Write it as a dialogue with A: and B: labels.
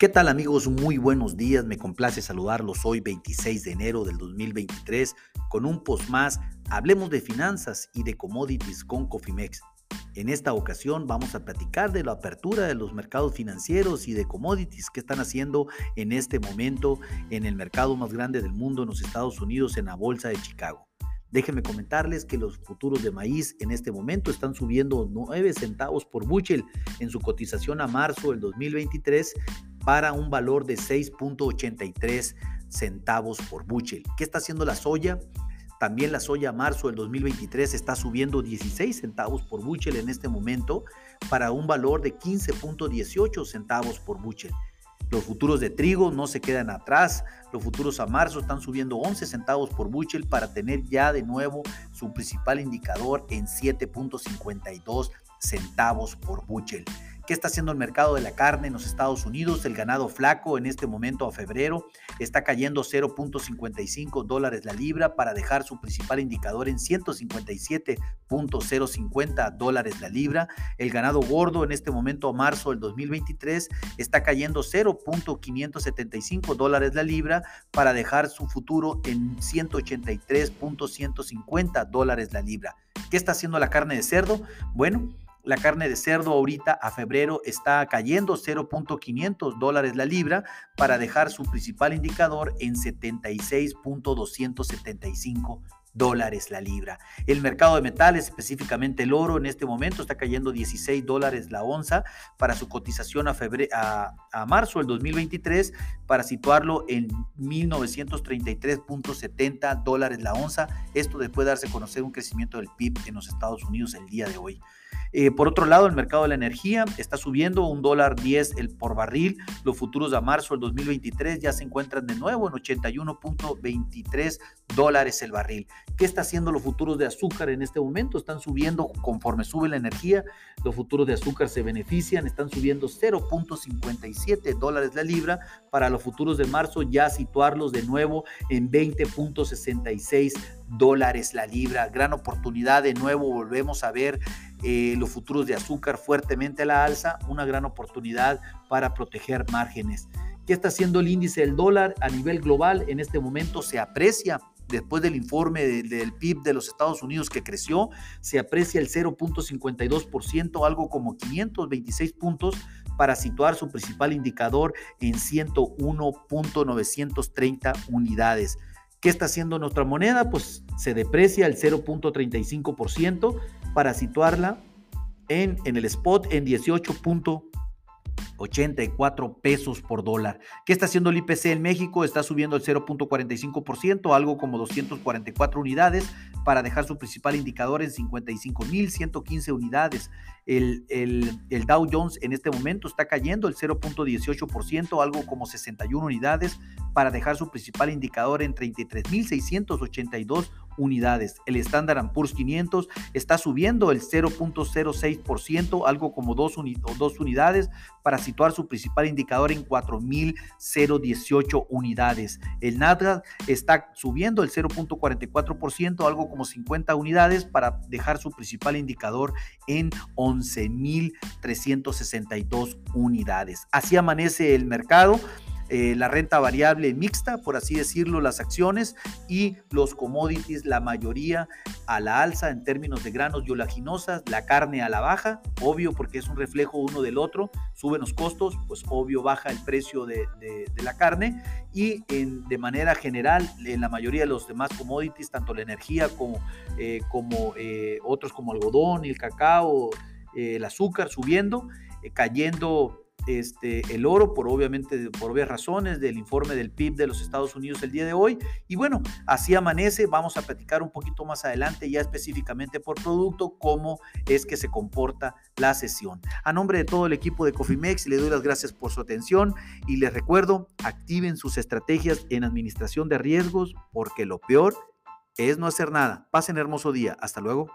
A: ¿Qué tal amigos? Muy buenos días, me complace saludarlos hoy 26 de enero del 2023 con un post más, hablemos de finanzas y de commodities con Cofimex. En esta ocasión vamos a platicar de la apertura de los mercados financieros y de commodities que están haciendo en este momento en el mercado más grande del mundo en los Estados Unidos, en la Bolsa de Chicago. Déjenme comentarles que los futuros de maíz en este momento están subiendo 9 centavos por bushel en su cotización a marzo del 2023 para un valor de 6.83 centavos por bushel. ¿Qué está haciendo la soya? También la soya marzo del 2023 está subiendo 16 centavos por bushel en este momento para un valor de 15.18 centavos por bushel. Los futuros de trigo no se quedan atrás. Los futuros a marzo están subiendo 11 centavos por bushel para tener ya de nuevo su principal indicador en 7.52 centavos por bushel. ¿Qué está haciendo el mercado de la carne en los Estados Unidos? El ganado flaco en este momento a febrero está cayendo 0.55 dólares la libra para dejar su principal indicador en 157.050 dólares la libra. El ganado gordo en este momento a marzo del 2023 está cayendo 0.575 dólares la libra para dejar su futuro en 183.150 dólares la libra. ¿Qué está haciendo la carne de cerdo? Bueno, la carne de cerdo ahorita a febrero está cayendo 0.500 dólares la libra para dejar su principal indicador en 76.275 dólares la libra. El mercado de metales, específicamente el oro, en este momento está cayendo 16 dólares la onza para su cotización a, febrero, a, a marzo del 2023 para situarlo en 1933.70 dólares la onza. Esto después de darse a conocer un crecimiento del PIB en los Estados Unidos el día de hoy. Eh, por otro lado, el mercado de la energía está subiendo un dólar 10 el por barril. Los futuros a marzo del 2023 ya se encuentran de nuevo en 81.23 dólares el barril. ¿Qué está haciendo los futuros de azúcar en este momento? Están subiendo conforme sube la energía. Los futuros de azúcar se benefician, están subiendo 0.57 dólares la libra. Para los futuros de marzo ya situarlos de nuevo en 20.66 dólares la libra. Gran oportunidad de nuevo, volvemos a ver eh, los futuros de azúcar fuertemente a la alza, una gran oportunidad para proteger márgenes. ¿Qué está haciendo el índice del dólar a nivel global? En este momento se aprecia después del informe del, PIB de los Estados Unidos que creció, se aprecia el 0.52%, algo como 526 puntos para situar su principal indicador en 101.930 unidades. ¿Qué está haciendo nuestra moneda? Pues se deprecia el 0.35% para situarla en, en el spot en 18.84 pesos por dólar. ¿Qué está haciendo el IPC en México? Está subiendo el 0.45%, algo como 244 unidades, para dejar su principal indicador en 55.115 unidades. El, Dow Jones en este momento está cayendo el 0.18%, algo como 61 unidades, para dejar su principal indicador en 33.682 unidades. El Standard Poor's 500 está subiendo el 0.06%, algo como 2 unidades, para situar su principal indicador en 4.018 unidades. El Nasdaq está subiendo el 0.44%, algo como 50 unidades, para dejar su principal indicador en 11.362 unidades. Así amanece el mercado. Eh, la renta variable mixta, por así decirlo, las acciones y los commodities, la mayoría a la alza en términos de granos y olaginosas, la carne a la baja, obvio porque es un reflejo uno del otro, suben los costos, pues obvio baja el precio de, la carne y en, de manera general en la mayoría de los demás commodities, tanto la energía como, eh, eh, otros como algodón, el cacao, el azúcar subiendo, cayendo este, el oro, por obviamente, por obvias razones, del informe del PIB de los Estados Unidos el día de hoy. Y bueno, así amanece. Vamos a platicar un poquito más adelante, ya específicamente por producto, cómo es que se comporta la sesión. A nombre de todo el equipo de Cofimex, le doy las gracias por su atención y les recuerdo, activen sus estrategias en administración de riesgos, porque lo peor es no hacer nada. Pasen hermoso día. Hasta luego.